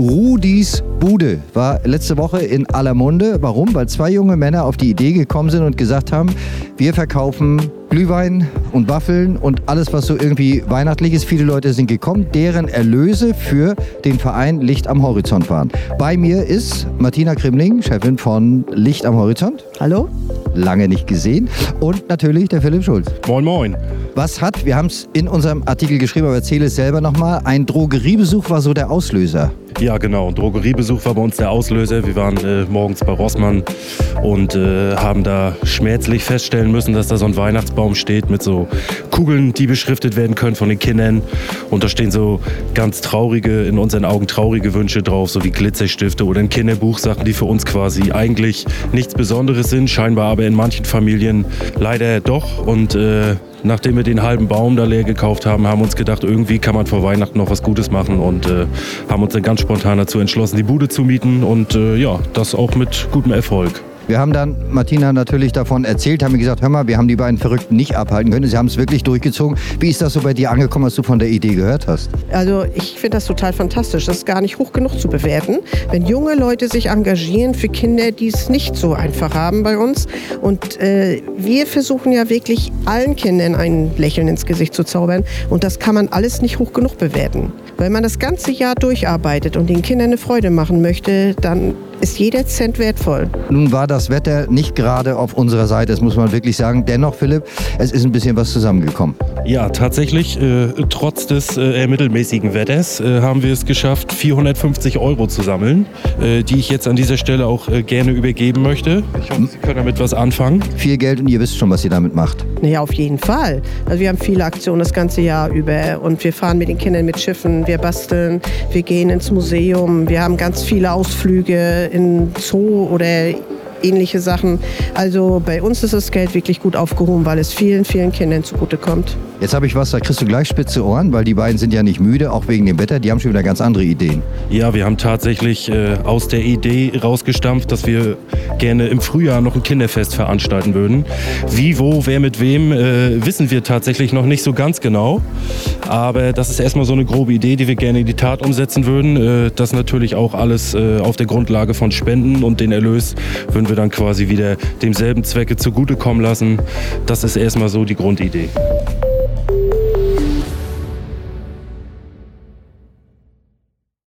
Rudis Bude war letzte Woche in aller Munde. Warum? Weil zwei junge Männer auf die Idee gekommen sind und gesagt haben, wir verkaufen Glühwein und Waffeln und alles, was so irgendwie weihnachtlich ist. Viele Leute sind gekommen, deren Erlöse für den Verein Licht am Horizont waren. Bei mir ist Martina Krimling, Chefin von Licht am Horizont. Hallo. Lange nicht gesehen. Und natürlich der Philipp Schulz. Moin, moin. Was hat, wir haben es in unserem Artikel geschrieben, aber erzähle es selber nochmal, ein Drogeriebesuch war so der Auslöser. Ja, genau. Drogeriebesuch war bei uns der Auslöser. Wir waren äh, morgens bei Rossmann und äh, haben da schmerzlich feststellen müssen, dass da so ein Weihnachtsbaum steht mit so Kugeln, die beschriftet werden können von den Kindern. Und da stehen so ganz traurige, in unseren Augen traurige Wünsche drauf, so wie Glitzerstifte oder ein Kinderbuch, Sachen, die für uns quasi eigentlich nichts Besonderes sind, scheinbar aber in manchen Familien leider doch. Und äh, nachdem wir den halben Baum da leer gekauft haben, haben uns gedacht, irgendwie kann man vor Weihnachten noch was Gutes machen und äh, haben uns dann ganz spontan dazu entschlossen, die Bude zu mieten und äh, ja, das auch mit gutem Erfolg. Wir haben dann Martina natürlich davon erzählt, haben gesagt, hör mal, wir haben die beiden Verrückten nicht abhalten können. Sie haben es wirklich durchgezogen. Wie ist das so bei dir angekommen, als du von der Idee gehört hast? Also ich finde das total fantastisch. Das ist gar nicht hoch genug zu bewerten. Wenn junge Leute sich engagieren für Kinder, die es nicht so einfach haben bei uns. Und äh, wir versuchen ja wirklich allen Kindern ein Lächeln ins Gesicht zu zaubern. Und das kann man alles nicht hoch genug bewerten. Wenn man das ganze Jahr durcharbeitet und den Kindern eine Freude machen möchte, dann ist jeder Cent wertvoll. Nun war das Wetter nicht gerade auf unserer Seite, das muss man wirklich sagen. Dennoch, Philipp, es ist ein bisschen was zusammengekommen. Ja, tatsächlich, äh, trotz des äh, mittelmäßigen Wetters äh, haben wir es geschafft, 450 Euro zu sammeln, äh, die ich jetzt an dieser Stelle auch äh, gerne übergeben möchte. Ich hoffe, Sie können damit was anfangen. Viel Geld und ihr wisst schon, was ihr damit macht. Naja, auf jeden Fall. Also wir haben viele Aktionen das ganze Jahr über und wir fahren mit den Kindern mit Schiffen, wir basteln, wir gehen ins Museum, wir haben ganz viele Ausflüge in Zoo oder ähnliche Sachen. Also bei uns ist das Geld wirklich gut aufgehoben, weil es vielen, vielen Kindern zugutekommt. Jetzt habe ich was, da kriegst du gleich spitze Ohren, weil die beiden sind ja nicht müde, auch wegen dem Wetter. Die haben schon wieder ganz andere Ideen. Ja, wir haben tatsächlich äh, aus der Idee rausgestampft, dass wir gerne im Frühjahr noch ein Kinderfest veranstalten würden. Wie, wo, wer mit wem, äh, wissen wir tatsächlich noch nicht so ganz genau. Aber das ist erstmal so eine grobe Idee, die wir gerne in die Tat umsetzen würden. Äh, das natürlich auch alles äh, auf der Grundlage von Spenden und den Erlös würden wir dann quasi wieder demselben Zwecke zugutekommen lassen. Das ist erstmal so die Grundidee.